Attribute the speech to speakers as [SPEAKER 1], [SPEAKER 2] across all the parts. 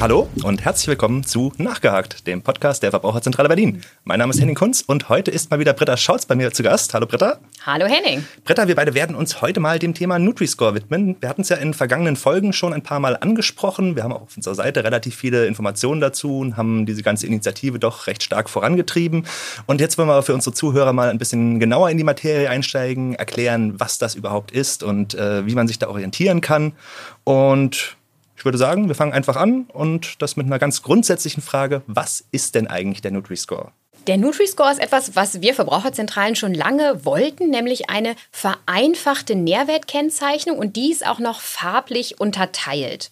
[SPEAKER 1] Hallo und herzlich willkommen zu Nachgehakt, dem Podcast der Verbraucherzentrale Berlin. Mein Name ist Henning Kunz und heute ist mal wieder Britta Scholz bei mir zu Gast. Hallo Britta.
[SPEAKER 2] Hallo Henning.
[SPEAKER 1] Britta, wir beide werden uns heute mal dem Thema Nutri-Score widmen. Wir hatten es ja in vergangenen Folgen schon ein paar Mal angesprochen. Wir haben auch auf unserer Seite relativ viele Informationen dazu und haben diese ganze Initiative doch recht stark vorangetrieben. Und jetzt wollen wir für unsere Zuhörer mal ein bisschen genauer in die Materie einsteigen, erklären, was das überhaupt ist und äh, wie man sich da orientieren kann. Und ich würde sagen, wir fangen einfach an und das mit einer ganz grundsätzlichen Frage, was ist denn eigentlich der Nutri-Score?
[SPEAKER 2] Der Nutri-Score ist etwas, was wir Verbraucherzentralen schon lange wollten, nämlich eine vereinfachte Nährwertkennzeichnung und dies auch noch farblich unterteilt.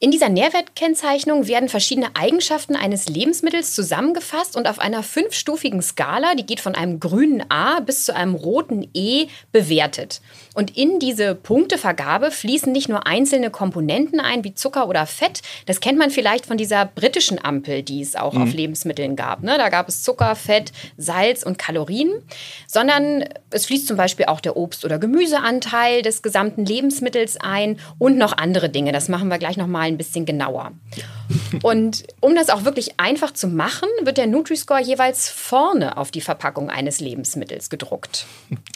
[SPEAKER 2] In dieser Nährwertkennzeichnung werden verschiedene Eigenschaften eines Lebensmittels zusammengefasst und auf einer fünfstufigen Skala, die geht von einem grünen A bis zu einem roten E, bewertet. Und in diese Punktevergabe fließen nicht nur einzelne Komponenten ein, wie Zucker oder Fett. Das kennt man vielleicht von dieser britischen Ampel, die es auch mhm. auf Lebensmitteln gab. Ne? Da gab es Zucker, Fett, Salz und Kalorien. Sondern es fließt zum Beispiel auch der Obst- oder Gemüseanteil des gesamten Lebensmittels ein und noch andere Dinge. Das machen wir gleich nochmal ein bisschen genauer. Und um das auch wirklich einfach zu machen, wird der Nutri-Score jeweils vorne auf die Verpackung eines Lebensmittels gedruckt.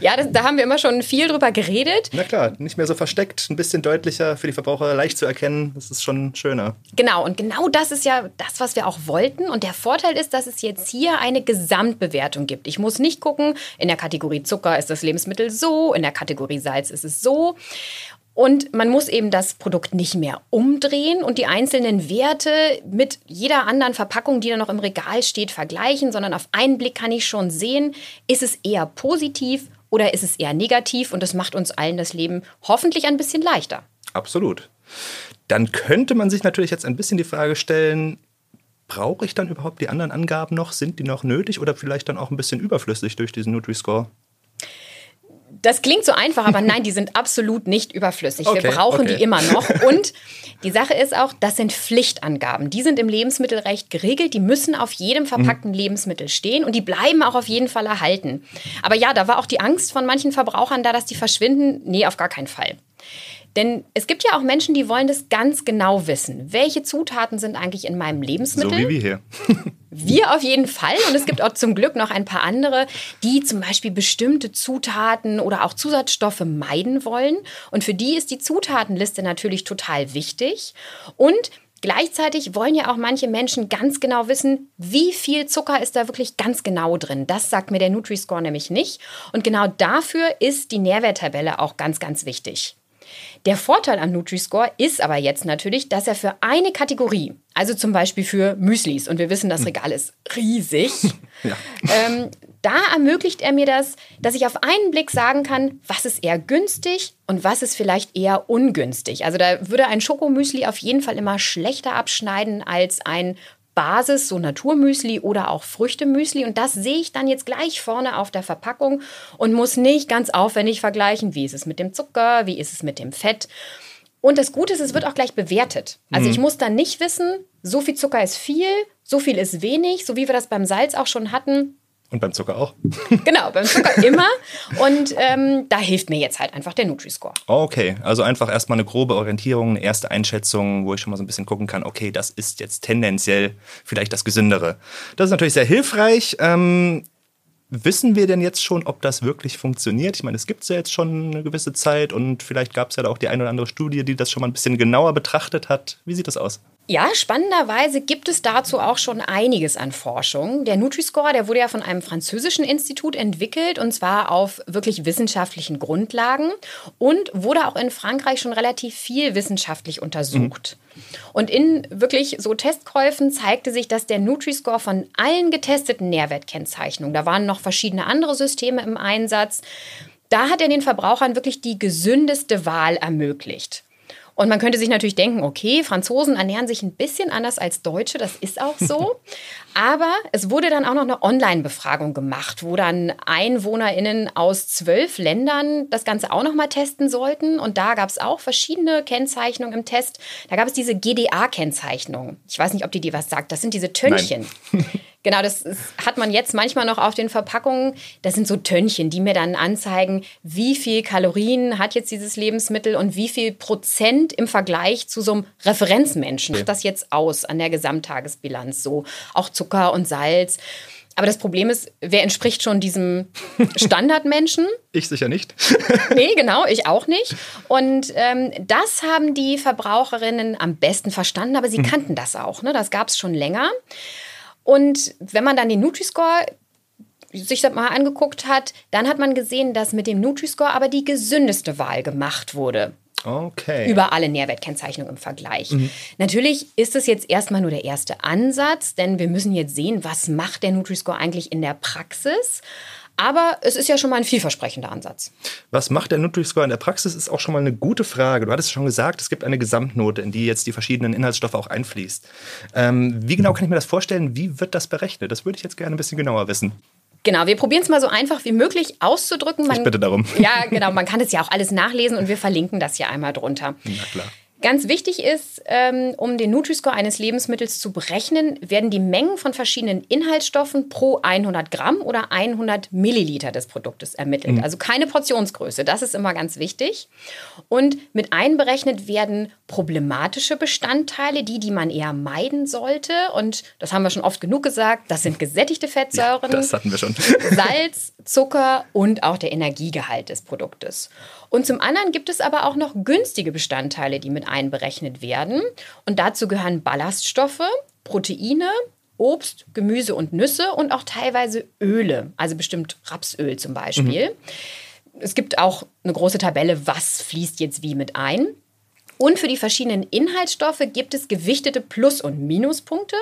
[SPEAKER 2] Ja, das, da haben wir immer schon viel drüber geredet.
[SPEAKER 1] Na klar, nicht mehr so versteckt, ein bisschen deutlicher für die Verbraucher leicht zu erkennen. Das ist schon schöner.
[SPEAKER 2] Genau, und genau das ist ja das, was wir auch wollten. Und der Vorteil ist, dass es jetzt hier eine Gesamtbewertung gibt. Ich muss nicht gucken, in der Kategorie Zucker ist das Lebensmittel so, in der Kategorie Salz ist es so. Und man muss eben das Produkt nicht mehr umdrehen und die einzelnen Werte mit jeder anderen Verpackung, die da noch im Regal steht, vergleichen, sondern auf einen Blick kann ich schon sehen, ist es eher positiv oder ist es eher negativ und das macht uns allen das Leben hoffentlich ein bisschen leichter.
[SPEAKER 1] Absolut. Dann könnte man sich natürlich jetzt ein bisschen die Frage stellen, brauche ich dann überhaupt die anderen Angaben noch? Sind die noch nötig oder vielleicht dann auch ein bisschen überflüssig durch diesen Nutri-Score?
[SPEAKER 2] Das klingt so einfach, aber nein, die sind absolut nicht überflüssig. Okay, Wir brauchen okay. die immer noch. Und die Sache ist auch, das sind Pflichtangaben. Die sind im Lebensmittelrecht geregelt. Die müssen auf jedem verpackten mhm. Lebensmittel stehen und die bleiben auch auf jeden Fall erhalten. Aber ja, da war auch die Angst von manchen Verbrauchern da, dass die verschwinden. Nee, auf gar keinen Fall. Denn es gibt ja auch Menschen, die wollen das ganz genau wissen. Welche Zutaten sind eigentlich in meinem Lebensmittel?
[SPEAKER 1] So wie wir hier.
[SPEAKER 2] wir auf jeden Fall. Und es gibt auch zum Glück noch ein paar andere, die zum Beispiel bestimmte Zutaten oder auch Zusatzstoffe meiden wollen. Und für die ist die Zutatenliste natürlich total wichtig. Und Gleichzeitig wollen ja auch manche Menschen ganz genau wissen, wie viel Zucker ist da wirklich ganz genau drin. Das sagt mir der Nutri-Score nämlich nicht. Und genau dafür ist die Nährwerttabelle auch ganz, ganz wichtig. Der Vorteil am Nutri-Score ist aber jetzt natürlich, dass er für eine Kategorie, also zum Beispiel für Müslis, und wir wissen, das Regal ist riesig, ja. ähm, da ermöglicht er mir das, dass ich auf einen Blick sagen kann, was ist eher günstig und was ist vielleicht eher ungünstig. Also da würde ein Schokomüsli auf jeden Fall immer schlechter abschneiden als ein Basis, so Naturmüsli oder auch Früchtemüsli. Und das sehe ich dann jetzt gleich vorne auf der Verpackung und muss nicht ganz aufwendig vergleichen, wie ist es mit dem Zucker, wie ist es mit dem Fett. Und das Gute ist, es wird auch gleich bewertet. Also mhm. ich muss dann nicht wissen, so viel Zucker ist viel, so viel ist wenig, so wie wir das beim Salz auch schon hatten.
[SPEAKER 1] Und beim Zucker auch.
[SPEAKER 2] genau, beim Zucker immer. Und ähm, da hilft mir jetzt halt einfach der Nutri-Score.
[SPEAKER 1] Okay, also einfach erstmal eine grobe Orientierung, eine erste Einschätzung, wo ich schon mal so ein bisschen gucken kann, okay, das ist jetzt tendenziell vielleicht das Gesündere. Das ist natürlich sehr hilfreich. Ähm, Wissen wir denn jetzt schon, ob das wirklich funktioniert? Ich meine, es gibt es ja jetzt schon eine gewisse Zeit und vielleicht gab es ja auch die eine oder andere Studie, die das schon mal ein bisschen genauer betrachtet hat. Wie sieht das aus?
[SPEAKER 2] Ja, spannenderweise gibt es dazu auch schon einiges an Forschung. Der Nutri-Score, der wurde ja von einem französischen Institut entwickelt und zwar auf wirklich wissenschaftlichen Grundlagen und wurde auch in Frankreich schon relativ viel wissenschaftlich untersucht. Mhm. Und in wirklich so Testkäufen zeigte sich, dass der Nutri-Score von allen getesteten Nährwertkennzeichnungen, da waren noch verschiedene andere Systeme im Einsatz, da hat er den Verbrauchern wirklich die gesündeste Wahl ermöglicht. Und man könnte sich natürlich denken, okay, Franzosen ernähren sich ein bisschen anders als Deutsche, das ist auch so. Aber es wurde dann auch noch eine Online-Befragung gemacht, wo dann EinwohnerInnen aus zwölf Ländern das Ganze auch noch mal testen sollten. Und da gab es auch verschiedene Kennzeichnungen im Test. Da gab es diese GDA-Kennzeichnung. Ich weiß nicht, ob die dir was sagt. Das sind diese Tönnchen. Genau, das ist, hat man jetzt manchmal noch auf den Verpackungen. Das sind so Tönnchen, die mir dann anzeigen, wie viel Kalorien hat jetzt dieses Lebensmittel und wie viel Prozent im Vergleich zu so einem Referenzmenschen macht das jetzt aus an der Gesamttagesbilanz. So auch Zucker und Salz. Aber das Problem ist, wer entspricht schon diesem Standardmenschen?
[SPEAKER 1] Ich sicher nicht.
[SPEAKER 2] nee, genau, ich auch nicht. Und ähm, das haben die Verbraucherinnen am besten verstanden, aber sie hm. kannten das auch. Ne? Das gab es schon länger. Und wenn man dann den Nutri-Score sich das mal angeguckt hat, dann hat man gesehen, dass mit dem Nutri-Score aber die gesündeste Wahl gemacht wurde.
[SPEAKER 1] Okay.
[SPEAKER 2] Über alle Nährwertkennzeichnungen im Vergleich. Mhm. Natürlich ist es jetzt erstmal nur der erste Ansatz, denn wir müssen jetzt sehen, was macht der Nutri-Score eigentlich in der Praxis. Aber es ist ja schon mal ein vielversprechender Ansatz.
[SPEAKER 1] Was macht der Nutri-Score in der Praxis, ist auch schon mal eine gute Frage. Du hattest schon gesagt, es gibt eine Gesamtnote, in die jetzt die verschiedenen Inhaltsstoffe auch einfließt. Ähm, wie genau kann ich mir das vorstellen? Wie wird das berechnet? Das würde ich jetzt gerne ein bisschen genauer wissen.
[SPEAKER 2] Genau, wir probieren es mal so einfach wie möglich auszudrücken.
[SPEAKER 1] Man, ich bitte darum.
[SPEAKER 2] Ja, genau, man kann es ja auch alles nachlesen und wir verlinken das ja einmal drunter.
[SPEAKER 1] Na klar.
[SPEAKER 2] Ganz wichtig ist, ähm, um den Nutri-Score eines Lebensmittels zu berechnen, werden die Mengen von verschiedenen Inhaltsstoffen pro 100 Gramm oder 100 Milliliter des Produktes ermittelt. Mhm. Also keine Portionsgröße, das ist immer ganz wichtig. Und mit einberechnet werden problematische Bestandteile, die, die man eher meiden sollte. Und das haben wir schon oft genug gesagt, das sind gesättigte Fettsäuren.
[SPEAKER 1] Ja, das hatten wir schon.
[SPEAKER 2] Salz, Zucker und auch der Energiegehalt des Produktes. Und zum anderen gibt es aber auch noch günstige Bestandteile, die mit einberechnet werden. Und dazu gehören Ballaststoffe, Proteine, Obst, Gemüse und Nüsse und auch teilweise Öle, also bestimmt Rapsöl zum Beispiel. Mhm. Es gibt auch eine große Tabelle, was fließt jetzt wie mit ein. Und für die verschiedenen Inhaltsstoffe gibt es gewichtete Plus- und Minuspunkte,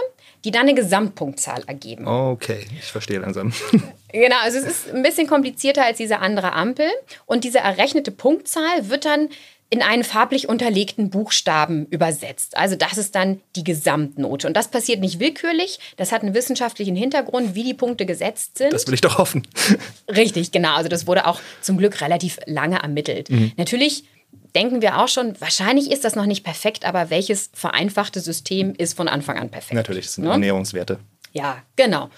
[SPEAKER 2] die dann eine Gesamtpunktzahl ergeben.
[SPEAKER 1] Okay, ich verstehe langsam.
[SPEAKER 2] Genau, also es ist ein bisschen komplizierter als diese andere Ampel. Und diese errechnete Punktzahl wird dann in einen farblich unterlegten Buchstaben übersetzt. Also das ist dann die Gesamtnote. Und das passiert nicht willkürlich. Das hat einen wissenschaftlichen Hintergrund, wie die Punkte gesetzt sind.
[SPEAKER 1] Das will ich doch hoffen.
[SPEAKER 2] Richtig, genau. Also das wurde auch zum Glück relativ lange ermittelt. Mhm. Natürlich denken wir auch schon, wahrscheinlich ist das noch nicht perfekt, aber welches vereinfachte System ist von Anfang an perfekt?
[SPEAKER 1] Natürlich, das sind ne? Ernährungswerte.
[SPEAKER 2] Ja, genau.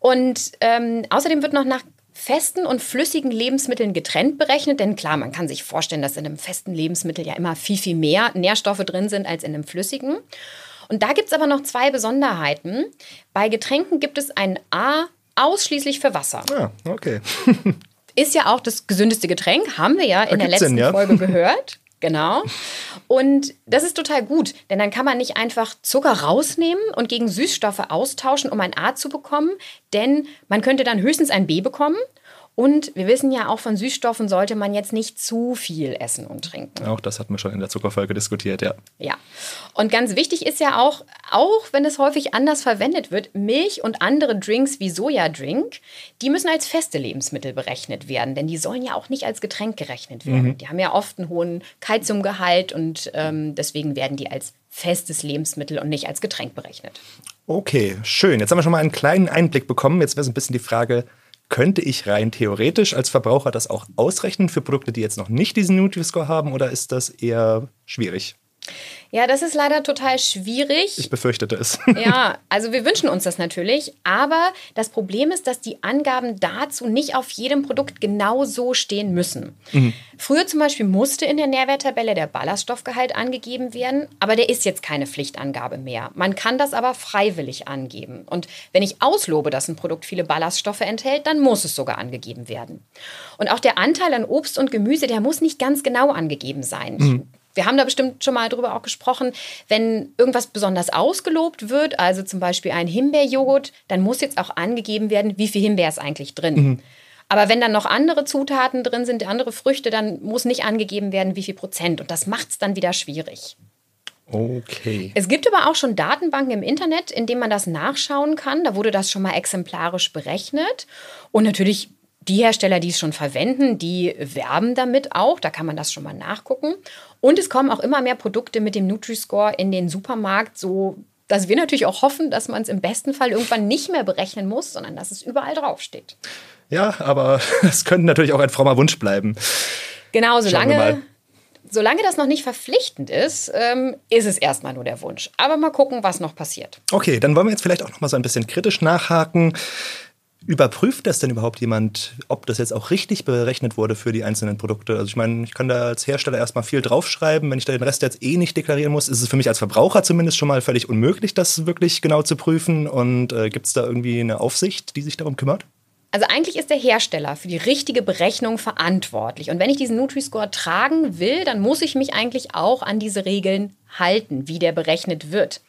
[SPEAKER 2] Und ähm, außerdem wird noch nach festen und flüssigen Lebensmitteln getrennt berechnet. Denn klar, man kann sich vorstellen, dass in einem festen Lebensmittel ja immer viel, viel mehr Nährstoffe drin sind als in einem flüssigen. Und da gibt es aber noch zwei Besonderheiten. Bei Getränken gibt es ein A ausschließlich für Wasser.
[SPEAKER 1] Ah, okay.
[SPEAKER 2] Ist ja auch das gesündeste Getränk, haben wir ja in der letzten Sinn, ja? Folge gehört. Genau. Und das ist total gut, denn dann kann man nicht einfach Zucker rausnehmen und gegen Süßstoffe austauschen, um ein A zu bekommen, denn man könnte dann höchstens ein B bekommen und wir wissen ja auch von Süßstoffen sollte man jetzt nicht zu viel essen und trinken.
[SPEAKER 1] Auch das hatten wir schon in der Zuckerfolge diskutiert, ja.
[SPEAKER 2] Ja. Und ganz wichtig ist ja auch, auch wenn es häufig anders verwendet wird, Milch und andere Drinks wie Sojadrink, die müssen als feste Lebensmittel berechnet werden, denn die sollen ja auch nicht als Getränk gerechnet werden. Mhm. Die haben ja oft einen hohen Kalziumgehalt und ähm, deswegen werden die als festes Lebensmittel und nicht als Getränk berechnet.
[SPEAKER 1] Okay, schön. Jetzt haben wir schon mal einen kleinen Einblick bekommen. Jetzt wäre so ein bisschen die Frage, könnte ich rein theoretisch als Verbraucher das auch ausrechnen für Produkte, die jetzt noch nicht diesen Nutri-Score haben oder ist das eher schwierig?
[SPEAKER 2] Ja, das ist leider total schwierig.
[SPEAKER 1] Ich befürchtete es.
[SPEAKER 2] Ja, also wir wünschen uns das natürlich, aber das Problem ist, dass die Angaben dazu nicht auf jedem Produkt genau so stehen müssen. Mhm. Früher zum Beispiel musste in der Nährwerttabelle der Ballaststoffgehalt angegeben werden, aber der ist jetzt keine Pflichtangabe mehr. Man kann das aber freiwillig angeben. Und wenn ich auslobe, dass ein Produkt viele Ballaststoffe enthält, dann muss es sogar angegeben werden. Und auch der Anteil an Obst und Gemüse, der muss nicht ganz genau angegeben sein. Mhm wir haben da bestimmt schon mal drüber auch gesprochen, wenn irgendwas besonders ausgelobt wird, also zum Beispiel ein Himbeerjoghurt, dann muss jetzt auch angegeben werden, wie viel Himbeer ist eigentlich drin. Mhm. Aber wenn dann noch andere Zutaten drin sind, andere Früchte, dann muss nicht angegeben werden, wie viel Prozent. Und das macht es dann wieder schwierig.
[SPEAKER 1] Okay.
[SPEAKER 2] Es gibt aber auch schon Datenbanken im Internet, in denen man das nachschauen kann. Da wurde das schon mal exemplarisch berechnet. Und natürlich die Hersteller, die es schon verwenden, die werben damit auch. Da kann man das schon mal nachgucken. Und es kommen auch immer mehr Produkte mit dem Nutri-Score in den Supermarkt, so dass wir natürlich auch hoffen, dass man es im besten Fall irgendwann nicht mehr berechnen muss, sondern dass es überall draufsteht.
[SPEAKER 1] Ja, aber es könnte natürlich auch ein frommer Wunsch bleiben.
[SPEAKER 2] Genau, solange solange das noch nicht verpflichtend ist, ähm, ist es erstmal nur der Wunsch. Aber mal gucken, was noch passiert.
[SPEAKER 1] Okay, dann wollen wir jetzt vielleicht auch noch mal so ein bisschen kritisch nachhaken. Überprüft das denn überhaupt jemand, ob das jetzt auch richtig berechnet wurde für die einzelnen Produkte? Also ich meine, ich kann da als Hersteller erstmal viel draufschreiben. Wenn ich da den Rest jetzt eh nicht deklarieren muss, ist es für mich als Verbraucher zumindest schon mal völlig unmöglich, das wirklich genau zu prüfen. Und äh, gibt es da irgendwie eine Aufsicht, die sich darum kümmert?
[SPEAKER 2] Also eigentlich ist der Hersteller für die richtige Berechnung verantwortlich. Und wenn ich diesen Nutri-Score tragen will, dann muss ich mich eigentlich auch an diese Regeln halten, wie der berechnet wird.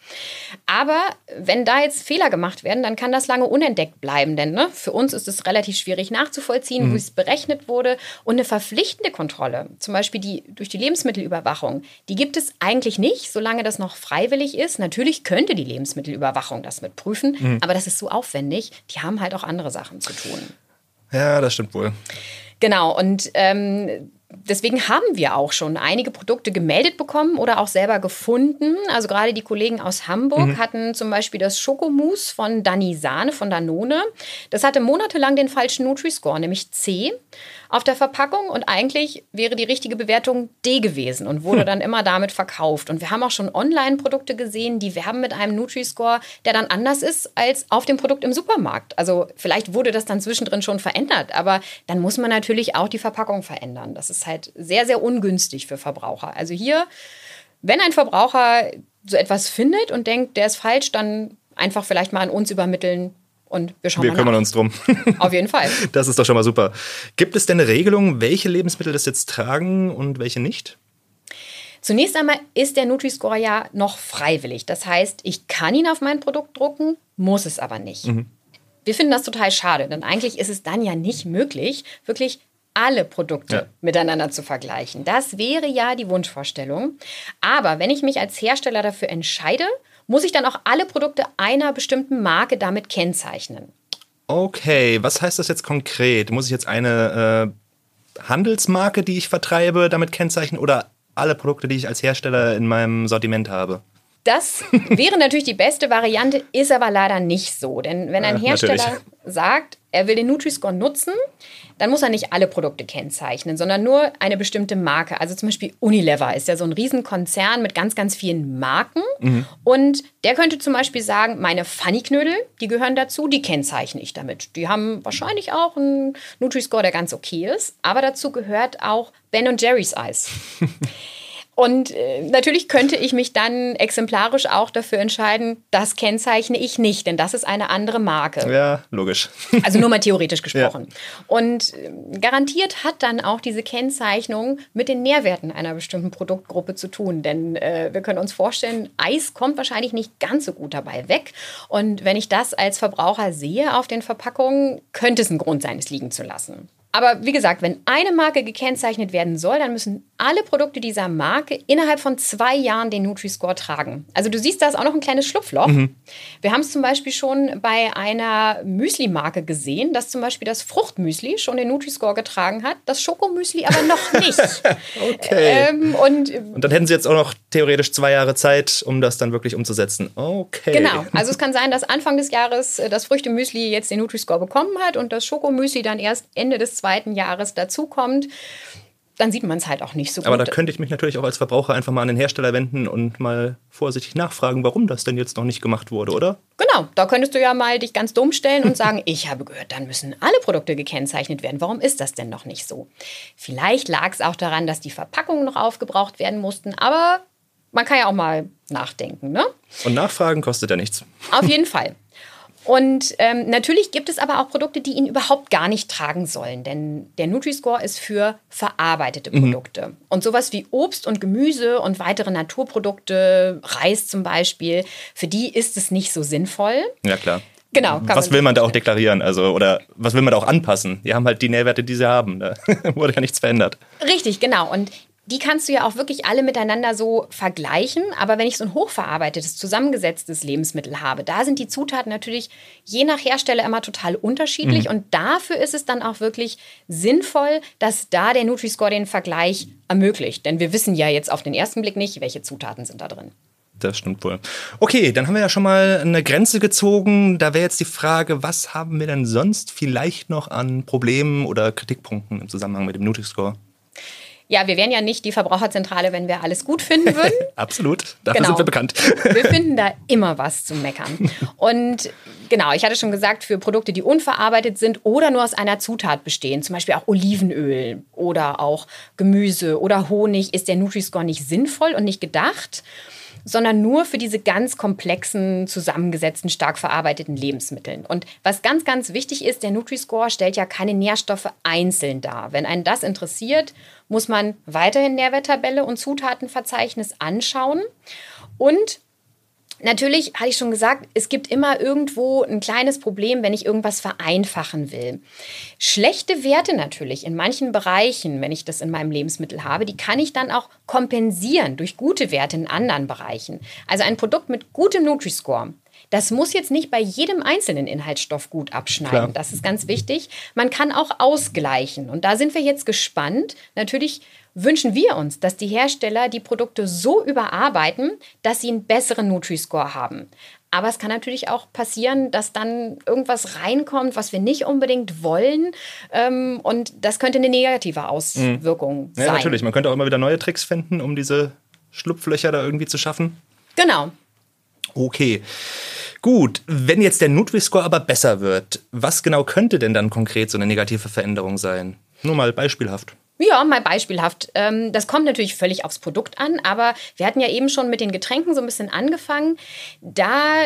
[SPEAKER 2] Aber wenn da jetzt Fehler gemacht werden, dann kann das lange unentdeckt bleiben, denn ne, für uns ist es relativ schwierig nachzuvollziehen, mhm. wie es berechnet wurde. Und eine verpflichtende Kontrolle, zum Beispiel die durch die Lebensmittelüberwachung, die gibt es eigentlich nicht, solange das noch freiwillig ist. Natürlich könnte die Lebensmittelüberwachung das mit prüfen, mhm. aber das ist so aufwendig. Die haben halt auch andere Sachen zu tun.
[SPEAKER 1] Ja, das stimmt wohl.
[SPEAKER 2] Genau, und ähm, deswegen haben wir auch schon einige Produkte gemeldet bekommen oder auch selber gefunden. Also gerade die Kollegen aus Hamburg mhm. hatten zum Beispiel das Schokomousse von Dani Sahne von Danone. Das hatte monatelang den falschen Nutri-Score, nämlich C auf der Verpackung und eigentlich wäre die richtige Bewertung D gewesen und wurde hm. dann immer damit verkauft. Und wir haben auch schon Online-Produkte gesehen, die werben mit einem Nutri-Score, der dann anders ist als auf dem Produkt im Supermarkt. Also vielleicht wurde das dann zwischendrin schon verändert, aber dann muss man natürlich auch die Verpackung verändern. Das ist halt sehr, sehr ungünstig für Verbraucher. Also hier, wenn ein Verbraucher so etwas findet und denkt, der ist falsch, dann einfach vielleicht mal an uns übermitteln, und wir schauen
[SPEAKER 1] Wir kümmern
[SPEAKER 2] nach.
[SPEAKER 1] uns drum.
[SPEAKER 2] Auf jeden Fall.
[SPEAKER 1] Das ist doch schon mal super. Gibt es denn eine Regelung, welche Lebensmittel das jetzt tragen und welche nicht?
[SPEAKER 2] Zunächst einmal ist der Nutri-Score ja noch freiwillig. Das heißt, ich kann ihn auf mein Produkt drucken, muss es aber nicht. Mhm. Wir finden das total schade, denn eigentlich ist es dann ja nicht möglich, wirklich alle Produkte ja. miteinander zu vergleichen. Das wäre ja die Wunschvorstellung. Aber wenn ich mich als Hersteller dafür entscheide, muss ich dann auch alle Produkte einer bestimmten Marke damit kennzeichnen.
[SPEAKER 1] Okay, was heißt das jetzt konkret? Muss ich jetzt eine äh, Handelsmarke, die ich vertreibe, damit kennzeichnen oder alle Produkte, die ich als Hersteller in meinem Sortiment habe?
[SPEAKER 2] Das wäre natürlich die beste Variante, ist aber leider nicht so. Denn wenn ein Hersteller natürlich. sagt, er will den Nutri-Score nutzen, dann muss er nicht alle Produkte kennzeichnen, sondern nur eine bestimmte Marke. Also zum Beispiel Unilever ist ja so ein Riesenkonzern mit ganz, ganz vielen Marken. Mhm. Und der könnte zum Beispiel sagen, meine Funny-Knödel, die gehören dazu, die kennzeichne ich damit. Die haben wahrscheinlich auch einen Nutri-Score, der ganz okay ist. Aber dazu gehört auch Ben Jerry's Eis. Und äh, natürlich könnte ich mich dann exemplarisch auch dafür entscheiden, das kennzeichne ich nicht, denn das ist eine andere Marke.
[SPEAKER 1] Ja, logisch.
[SPEAKER 2] Also nur mal theoretisch gesprochen. Ja. Und äh, garantiert hat dann auch diese Kennzeichnung mit den Nährwerten einer bestimmten Produktgruppe zu tun, denn äh, wir können uns vorstellen, Eis kommt wahrscheinlich nicht ganz so gut dabei weg. Und wenn ich das als Verbraucher sehe auf den Verpackungen, könnte es ein Grund sein, es liegen zu lassen. Aber wie gesagt, wenn eine Marke gekennzeichnet werden soll, dann müssen alle Produkte dieser Marke innerhalb von zwei Jahren den Nutri-Score tragen. Also du siehst, da ist auch noch ein kleines Schlupfloch. Mhm. Wir haben es zum Beispiel schon bei einer Müsli-Marke gesehen, dass zum Beispiel das Fruchtmüsli schon den Nutri-Score getragen hat, das Schokomüsli aber noch nicht.
[SPEAKER 1] okay. Ähm, und, und dann hätten sie jetzt auch noch theoretisch zwei Jahre Zeit, um das dann wirklich umzusetzen. Okay.
[SPEAKER 2] Genau. Also es kann sein, dass Anfang des Jahres äh, das Früchtemüsli jetzt den Nutri-Score bekommen hat und das Schokomüsli dann erst Ende des zweiten Jahres dazukommt, dann sieht man es halt auch nicht so gut.
[SPEAKER 1] Aber da könnte ich mich natürlich auch als Verbraucher einfach mal an den Hersteller wenden und mal vorsichtig nachfragen, warum das denn jetzt noch nicht gemacht wurde, oder?
[SPEAKER 2] Genau, da könntest du ja mal dich ganz dumm stellen und sagen, ich habe gehört, dann müssen alle Produkte gekennzeichnet werden. Warum ist das denn noch nicht so? Vielleicht lag es auch daran, dass die Verpackungen noch aufgebraucht werden mussten, aber man kann ja auch mal nachdenken, ne?
[SPEAKER 1] Und nachfragen kostet ja nichts.
[SPEAKER 2] Auf jeden Fall. Und ähm, natürlich gibt es aber auch Produkte, die ihn überhaupt gar nicht tragen sollen, denn der Nutri-Score ist für verarbeitete mhm. Produkte. Mhm. Und sowas wie Obst und Gemüse und weitere Naturprodukte, Reis zum Beispiel, für die ist es nicht so sinnvoll.
[SPEAKER 1] Ja, klar. Genau. Was will man da auch deklarieren? Also, oder was will man da auch anpassen? Die haben halt die Nährwerte, die sie haben. Da wurde ja nichts verändert.
[SPEAKER 2] Richtig, genau. Und die kannst du ja auch wirklich alle miteinander so vergleichen. Aber wenn ich so ein hochverarbeitetes, zusammengesetztes Lebensmittel habe, da sind die Zutaten natürlich je nach Hersteller immer total unterschiedlich. Mhm. Und dafür ist es dann auch wirklich sinnvoll, dass da der Nutri-Score den Vergleich ermöglicht. Denn wir wissen ja jetzt auf den ersten Blick nicht, welche Zutaten sind da drin.
[SPEAKER 1] Das stimmt wohl. Okay, dann haben wir ja schon mal eine Grenze gezogen. Da wäre jetzt die Frage, was haben wir denn sonst vielleicht noch an Problemen oder Kritikpunkten im Zusammenhang mit dem Nutri-Score?
[SPEAKER 2] Ja, wir wären ja nicht die Verbraucherzentrale, wenn wir alles gut finden würden.
[SPEAKER 1] Absolut, dafür genau. sind wir bekannt.
[SPEAKER 2] wir finden da immer was zu meckern. Und genau, ich hatte schon gesagt, für Produkte, die unverarbeitet sind oder nur aus einer Zutat bestehen, zum Beispiel auch Olivenöl oder auch Gemüse oder Honig, ist der Nutri-Score nicht sinnvoll und nicht gedacht sondern nur für diese ganz komplexen, zusammengesetzten, stark verarbeiteten Lebensmitteln. Und was ganz, ganz wichtig ist, der Nutri-Score stellt ja keine Nährstoffe einzeln dar. Wenn einen das interessiert, muss man weiterhin Nährwerttabelle und Zutatenverzeichnis anschauen. Und Natürlich hatte ich schon gesagt, es gibt immer irgendwo ein kleines Problem, wenn ich irgendwas vereinfachen will. Schlechte Werte natürlich in manchen Bereichen, wenn ich das in meinem Lebensmittel habe, die kann ich dann auch kompensieren durch gute Werte in anderen Bereichen. Also ein Produkt mit gutem Nutri-Score. Das muss jetzt nicht bei jedem einzelnen Inhaltsstoff gut abschneiden. Klar. Das ist ganz wichtig. Man kann auch ausgleichen. Und da sind wir jetzt gespannt. Natürlich wünschen wir uns, dass die Hersteller die Produkte so überarbeiten, dass sie einen besseren Nutri-Score haben. Aber es kann natürlich auch passieren, dass dann irgendwas reinkommt, was wir nicht unbedingt wollen. Ähm, und das könnte eine negative Auswirkung mhm. sein.
[SPEAKER 1] Ja, natürlich. Man könnte auch immer wieder neue Tricks finden, um diese Schlupflöcher da irgendwie zu schaffen.
[SPEAKER 2] Genau.
[SPEAKER 1] Okay. Gut, wenn jetzt der Nutri-Score aber besser wird, was genau könnte denn dann konkret so eine negative Veränderung sein? Nur mal beispielhaft.
[SPEAKER 2] Ja, mal beispielhaft. Ähm, das kommt natürlich völlig aufs Produkt an, aber wir hatten ja eben schon mit den Getränken so ein bisschen angefangen. Da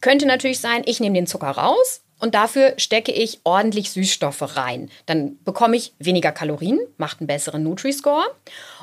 [SPEAKER 2] könnte natürlich sein, ich nehme den Zucker raus und dafür stecke ich ordentlich Süßstoffe rein. Dann bekomme ich weniger Kalorien, macht einen besseren Nutri-Score.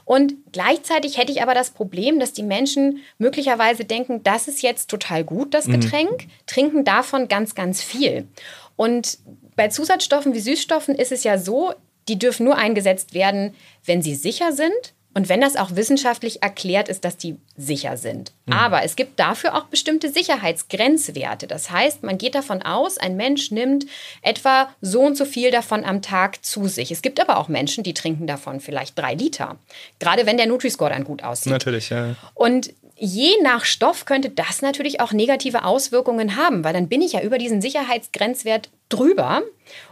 [SPEAKER 2] Und gleichzeitig hätte ich aber das Problem, dass die Menschen möglicherweise denken, das ist jetzt total gut, das mhm. Getränk, mhm. trinken davon ganz, ganz viel. Und bei Zusatzstoffen wie Süßstoffen ist es ja so, die dürfen nur eingesetzt werden, wenn sie sicher sind und wenn das auch wissenschaftlich erklärt ist, dass die sicher sind. Mhm. Aber es gibt dafür auch bestimmte Sicherheitsgrenzwerte. Das heißt, man geht davon aus, ein Mensch nimmt etwa so und so viel davon am Tag zu sich. Es gibt aber auch Menschen, die trinken davon vielleicht drei Liter. Gerade wenn der Nutri-Score dann gut aussieht.
[SPEAKER 1] Natürlich, ja.
[SPEAKER 2] Und je nach Stoff könnte das natürlich auch negative Auswirkungen haben, weil dann bin ich ja über diesen Sicherheitsgrenzwert drüber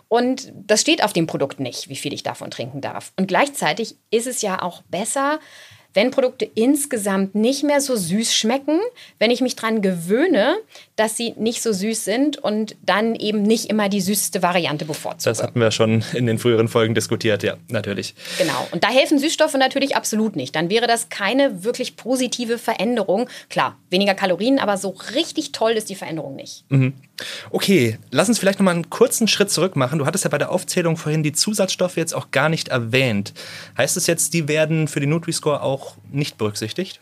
[SPEAKER 2] und das steht auf dem Produkt nicht, wie viel ich davon trinken darf. Und gleichzeitig ist es ja auch besser, wenn Produkte insgesamt nicht mehr so süß schmecken, wenn ich mich daran gewöhne, dass sie nicht so süß sind und dann eben nicht immer die süßeste Variante bevorzuge.
[SPEAKER 1] Das hatten wir schon in den früheren Folgen diskutiert, ja, natürlich.
[SPEAKER 2] Genau. Und da helfen Süßstoffe natürlich absolut nicht. Dann wäre das keine wirklich positive Veränderung. Klar, weniger Kalorien, aber so richtig toll ist die Veränderung nicht.
[SPEAKER 1] Mhm. Okay, lass uns vielleicht nochmal einen kurzen Schritt zurück machen. Du hattest ja bei der Aufzählung vorhin die Zusatzstoffe jetzt auch gar nicht erwähnt. Heißt es jetzt, die werden für die Nutri-Score auch nicht berücksichtigt?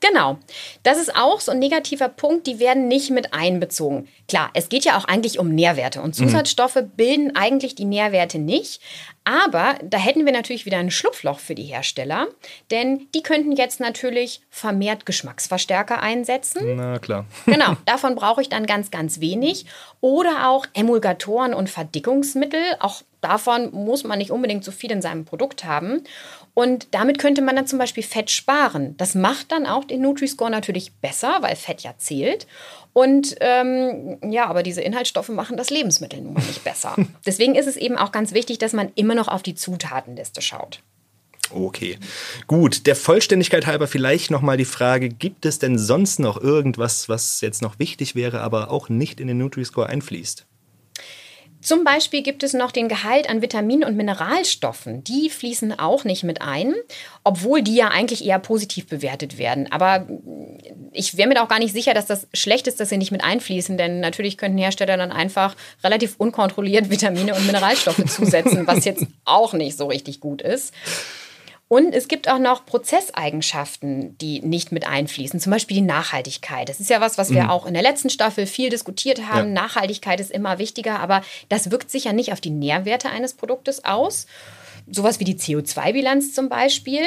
[SPEAKER 2] Genau. Das ist auch so ein negativer Punkt, die werden nicht mit einbezogen. Klar, es geht ja auch eigentlich um Nährwerte und mhm. Zusatzstoffe mhm. bilden eigentlich die Nährwerte nicht. Aber da hätten wir natürlich wieder ein Schlupfloch für die Hersteller, denn die könnten jetzt natürlich vermehrt Geschmacksverstärker einsetzen.
[SPEAKER 1] Na klar.
[SPEAKER 2] Genau, davon brauche ich dann ganz, ganz wenig. Oder auch Emulgatoren und Verdickungsmittel. Auch davon muss man nicht unbedingt so viel in seinem Produkt haben. Und damit könnte man dann zum Beispiel Fett sparen. Das macht dann auch den Nutri-Score natürlich besser, weil Fett ja zählt. Und ähm, ja, aber diese Inhaltsstoffe machen das Lebensmittel nun mal nicht besser. Deswegen ist es eben auch ganz wichtig, dass man immer noch auf die Zutatenliste schaut.
[SPEAKER 1] Okay, gut. Der Vollständigkeit halber vielleicht nochmal die Frage, gibt es denn sonst noch irgendwas, was jetzt noch wichtig wäre, aber auch nicht in den Nutri-Score einfließt?
[SPEAKER 2] Zum Beispiel gibt es noch den Gehalt an Vitaminen und Mineralstoffen. Die fließen auch nicht mit ein, obwohl die ja eigentlich eher positiv bewertet werden. Aber ich wäre mir auch gar nicht sicher, dass das schlecht ist, dass sie nicht mit einfließen, denn natürlich könnten Hersteller dann einfach relativ unkontrolliert Vitamine und Mineralstoffe zusetzen, was jetzt auch nicht so richtig gut ist. Und es gibt auch noch Prozesseigenschaften, die nicht mit einfließen, zum Beispiel die Nachhaltigkeit. Das ist ja was, was wir mhm. auch in der letzten Staffel viel diskutiert haben. Ja. Nachhaltigkeit ist immer wichtiger, aber das wirkt sich ja nicht auf die Nährwerte eines Produktes aus. Sowas wie die CO2-Bilanz zum Beispiel.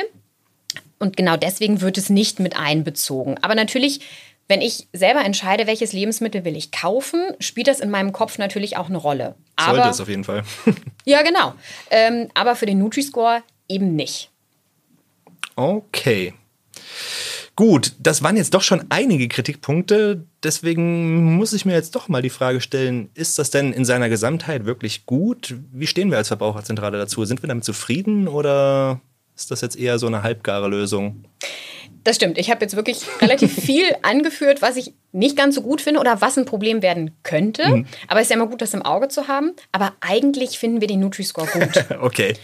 [SPEAKER 2] Und genau deswegen wird es nicht mit einbezogen. Aber natürlich wenn ich selber entscheide, welches Lebensmittel will ich kaufen, spielt das in meinem Kopf natürlich auch eine Rolle.
[SPEAKER 1] Aber, Sollte es auf jeden Fall.
[SPEAKER 2] ja, genau. Ähm, aber für den Nutri-Score eben nicht.
[SPEAKER 1] Okay. Gut, das waren jetzt doch schon einige Kritikpunkte. Deswegen muss ich mir jetzt doch mal die Frage stellen, ist das denn in seiner Gesamtheit wirklich gut? Wie stehen wir als Verbraucherzentrale dazu? Sind wir damit zufrieden oder ist das jetzt eher so eine halbgare Lösung?
[SPEAKER 2] Das stimmt. Ich habe jetzt wirklich relativ viel angeführt, was ich nicht ganz so gut finde oder was ein Problem werden könnte. Mhm. Aber es ist ja immer gut, das im Auge zu haben. Aber eigentlich finden wir den Nutri-Score gut.
[SPEAKER 1] okay.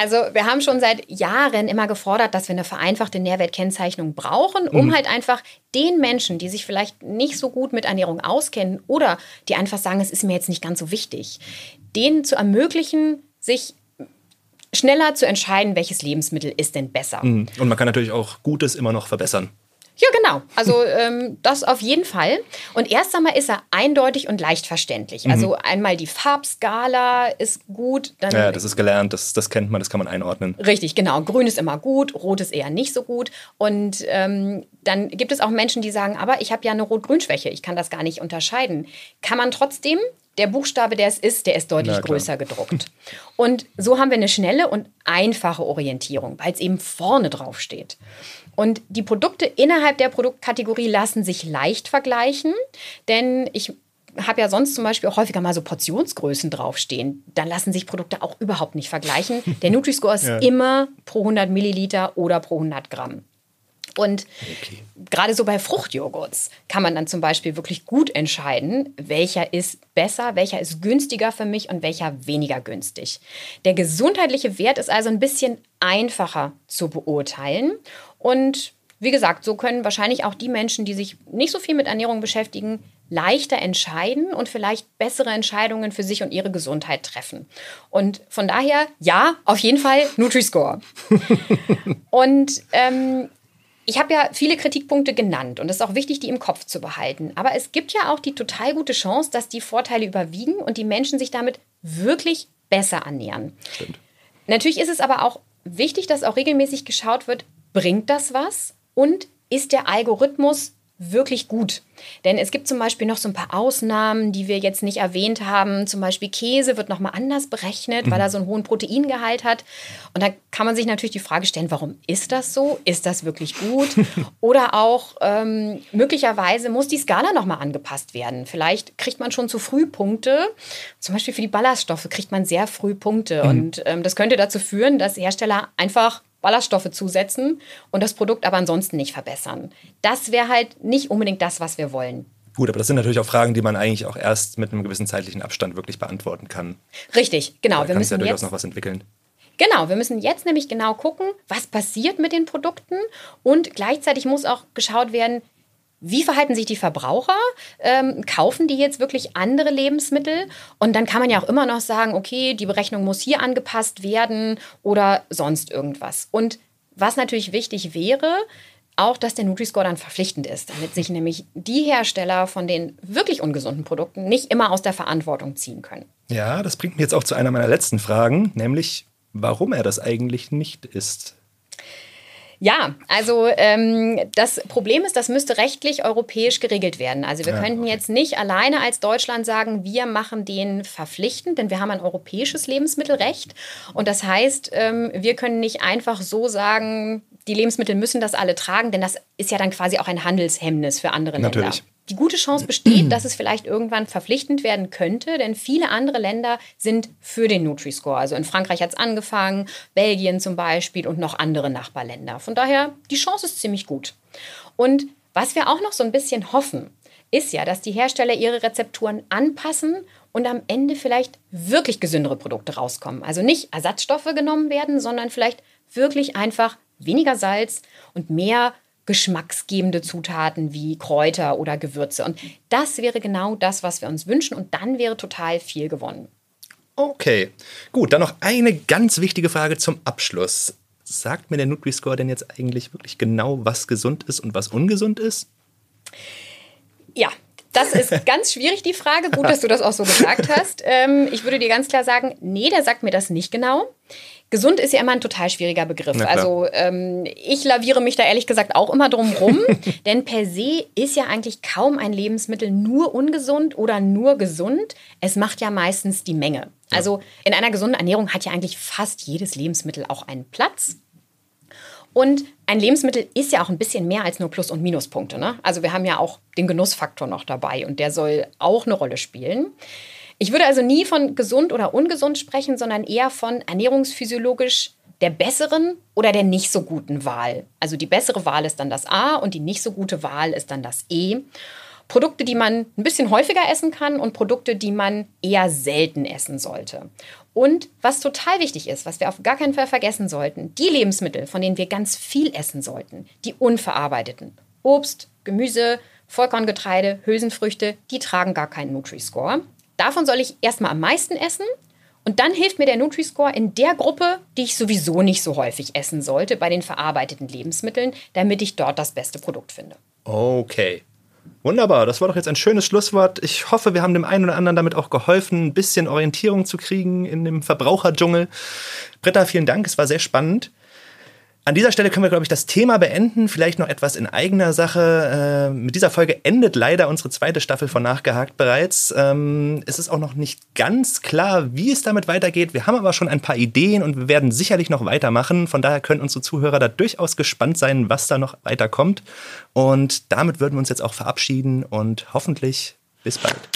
[SPEAKER 2] Also wir haben schon seit Jahren immer gefordert, dass wir eine vereinfachte Nährwertkennzeichnung brauchen, um mhm. halt einfach den Menschen, die sich vielleicht nicht so gut mit Ernährung auskennen oder die einfach sagen, es ist mir jetzt nicht ganz so wichtig, denen zu ermöglichen, sich schneller zu entscheiden, welches Lebensmittel ist denn besser.
[SPEAKER 1] Mhm. Und man kann natürlich auch Gutes immer noch verbessern.
[SPEAKER 2] Ja, genau. Also ähm, das auf jeden Fall. Und erst einmal ist er eindeutig und leicht verständlich. Mhm. Also einmal die Farbskala ist gut.
[SPEAKER 1] ja, das ist gelernt, das, das kennt man, das kann man einordnen.
[SPEAKER 2] Richtig, genau. Grün ist immer gut, rot ist eher nicht so gut. Und ähm, dann gibt es auch Menschen, die sagen, aber ich habe ja eine Rot-Grün-Schwäche, ich kann das gar nicht unterscheiden. Kann man trotzdem der Buchstabe, der es ist, der ist deutlich größer gedruckt. Und so haben wir eine schnelle und einfache Orientierung, weil es eben vorne drauf steht. Und die Produkte innerhalb der Produktkategorie lassen sich leicht vergleichen, denn ich habe ja sonst zum Beispiel auch häufiger mal so Portionsgrößen draufstehen. Dann lassen sich Produkte auch überhaupt nicht vergleichen. Der Nutri-Score ist ja. immer pro 100 Milliliter oder pro 100 Gramm. Und okay. gerade so bei Fruchtjoghurts kann man dann zum Beispiel wirklich gut entscheiden, welcher ist besser, welcher ist günstiger für mich und welcher weniger günstig. Der gesundheitliche Wert ist also ein bisschen einfacher zu beurteilen. Und wie gesagt, so können wahrscheinlich auch die Menschen, die sich nicht so viel mit Ernährung beschäftigen, leichter entscheiden und vielleicht bessere Entscheidungen für sich und ihre Gesundheit treffen. Und von daher, ja, auf jeden Fall Nutri-Score. und ähm, ich habe ja viele Kritikpunkte genannt und es ist auch wichtig, die im Kopf zu behalten. Aber es gibt ja auch die total gute Chance, dass die Vorteile überwiegen und die Menschen sich damit wirklich besser ernähren. Stimmt. Natürlich ist es aber auch wichtig, dass auch regelmäßig geschaut wird, bringt das was und ist der Algorithmus wirklich gut. Denn es gibt zum Beispiel noch so ein paar Ausnahmen, die wir jetzt nicht erwähnt haben. Zum Beispiel Käse wird nochmal anders berechnet, mhm. weil er so einen hohen Proteingehalt hat. Und da kann man sich natürlich die Frage stellen, warum ist das so? Ist das wirklich gut? Oder auch ähm, möglicherweise muss die Skala nochmal angepasst werden. Vielleicht kriegt man schon zu früh Punkte. Zum Beispiel für die Ballaststoffe kriegt man sehr früh Punkte. Mhm. Und ähm, das könnte dazu führen, dass Hersteller einfach Ballaststoffe zusetzen und das Produkt aber ansonsten nicht verbessern. Das wäre halt nicht unbedingt das, was wir wollen.
[SPEAKER 1] Gut, aber das sind natürlich auch Fragen, die man eigentlich auch erst mit einem gewissen zeitlichen Abstand wirklich beantworten kann.
[SPEAKER 2] Richtig, genau.
[SPEAKER 1] Da wir müssen ja durchaus jetzt, noch was entwickeln.
[SPEAKER 2] Genau, wir müssen jetzt nämlich genau gucken, was passiert mit den Produkten und gleichzeitig muss auch geschaut werden, wie verhalten sich die Verbraucher? Ähm, kaufen die jetzt wirklich andere Lebensmittel? Und dann kann man ja auch immer noch sagen, okay, die Berechnung muss hier angepasst werden oder sonst irgendwas. Und was natürlich wichtig wäre, auch, dass der Nutri-Score dann verpflichtend ist, damit sich nämlich die Hersteller von den wirklich ungesunden Produkten nicht immer aus der Verantwortung ziehen können.
[SPEAKER 1] Ja, das bringt mich jetzt auch zu einer meiner letzten Fragen, nämlich warum er das eigentlich nicht ist.
[SPEAKER 2] Ja, also ähm, das Problem ist, das müsste rechtlich europäisch geregelt werden. Also wir ja, könnten okay. jetzt nicht alleine als Deutschland sagen, wir machen den verpflichtend, denn wir haben ein europäisches Lebensmittelrecht. Und das heißt, ähm, wir können nicht einfach so sagen, die Lebensmittel müssen das alle tragen, denn das ist ja dann quasi auch ein Handelshemmnis für andere
[SPEAKER 1] Natürlich.
[SPEAKER 2] Länder die gute Chance besteht, dass es vielleicht irgendwann verpflichtend werden könnte, denn viele andere Länder sind für den Nutri-Score. Also in Frankreich hat es angefangen, Belgien zum Beispiel und noch andere Nachbarländer. Von daher, die Chance ist ziemlich gut. Und was wir auch noch so ein bisschen hoffen, ist ja, dass die Hersteller ihre Rezepturen anpassen und am Ende vielleicht wirklich gesündere Produkte rauskommen. Also nicht Ersatzstoffe genommen werden, sondern vielleicht wirklich einfach weniger Salz und mehr geschmacksgebende Zutaten wie Kräuter oder Gewürze. Und das wäre genau das, was wir uns wünschen. Und dann wäre total viel gewonnen.
[SPEAKER 1] Okay, gut. Dann noch eine ganz wichtige Frage zum Abschluss. Sagt mir der Nutri-Score denn jetzt eigentlich wirklich genau, was gesund ist und was ungesund ist?
[SPEAKER 2] Ja, das ist ganz schwierig, die Frage. Gut, dass du das auch so gesagt hast. Ähm, ich würde dir ganz klar sagen, nee, der sagt mir das nicht genau. Gesund ist ja immer ein total schwieriger Begriff. Also ähm, ich laviere mich da ehrlich gesagt auch immer drum rum, denn per se ist ja eigentlich kaum ein Lebensmittel nur ungesund oder nur gesund. Es macht ja meistens die Menge. Also in einer gesunden Ernährung hat ja eigentlich fast jedes Lebensmittel auch einen Platz. Und ein Lebensmittel ist ja auch ein bisschen mehr als nur Plus- und Minuspunkte. Ne? Also wir haben ja auch den Genussfaktor noch dabei und der soll auch eine Rolle spielen. Ich würde also nie von gesund oder ungesund sprechen, sondern eher von ernährungsphysiologisch der besseren oder der nicht so guten Wahl. Also die bessere Wahl ist dann das A und die nicht so gute Wahl ist dann das E. Produkte, die man ein bisschen häufiger essen kann und Produkte, die man eher selten essen sollte. Und was total wichtig ist, was wir auf gar keinen Fall vergessen sollten, die Lebensmittel, von denen wir ganz viel essen sollten, die unverarbeiteten. Obst, Gemüse, Vollkorngetreide, Hülsenfrüchte, die tragen gar keinen Nutri-Score. Davon soll ich erstmal am meisten essen und dann hilft mir der Nutri-Score in der Gruppe, die ich sowieso nicht so häufig essen sollte, bei den verarbeiteten Lebensmitteln, damit ich dort das beste Produkt finde.
[SPEAKER 1] Okay. Wunderbar, das war doch jetzt ein schönes Schlusswort. Ich hoffe, wir haben dem einen oder anderen damit auch geholfen, ein bisschen Orientierung zu kriegen in dem Verbraucherdschungel. Britta, vielen Dank, es war sehr spannend. An dieser Stelle können wir, glaube ich, das Thema beenden. Vielleicht noch etwas in eigener Sache. Äh, mit dieser Folge endet leider unsere zweite Staffel von Nachgehakt bereits. Ähm, es ist auch noch nicht ganz klar, wie es damit weitergeht. Wir haben aber schon ein paar Ideen und wir werden sicherlich noch weitermachen. Von daher können unsere Zuhörer da durchaus gespannt sein, was da noch weiterkommt. Und damit würden wir uns jetzt auch verabschieden und hoffentlich bis bald.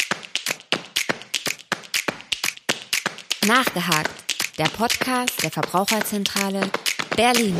[SPEAKER 3] Nachgehakt. Der Podcast der Verbraucherzentrale Berlin.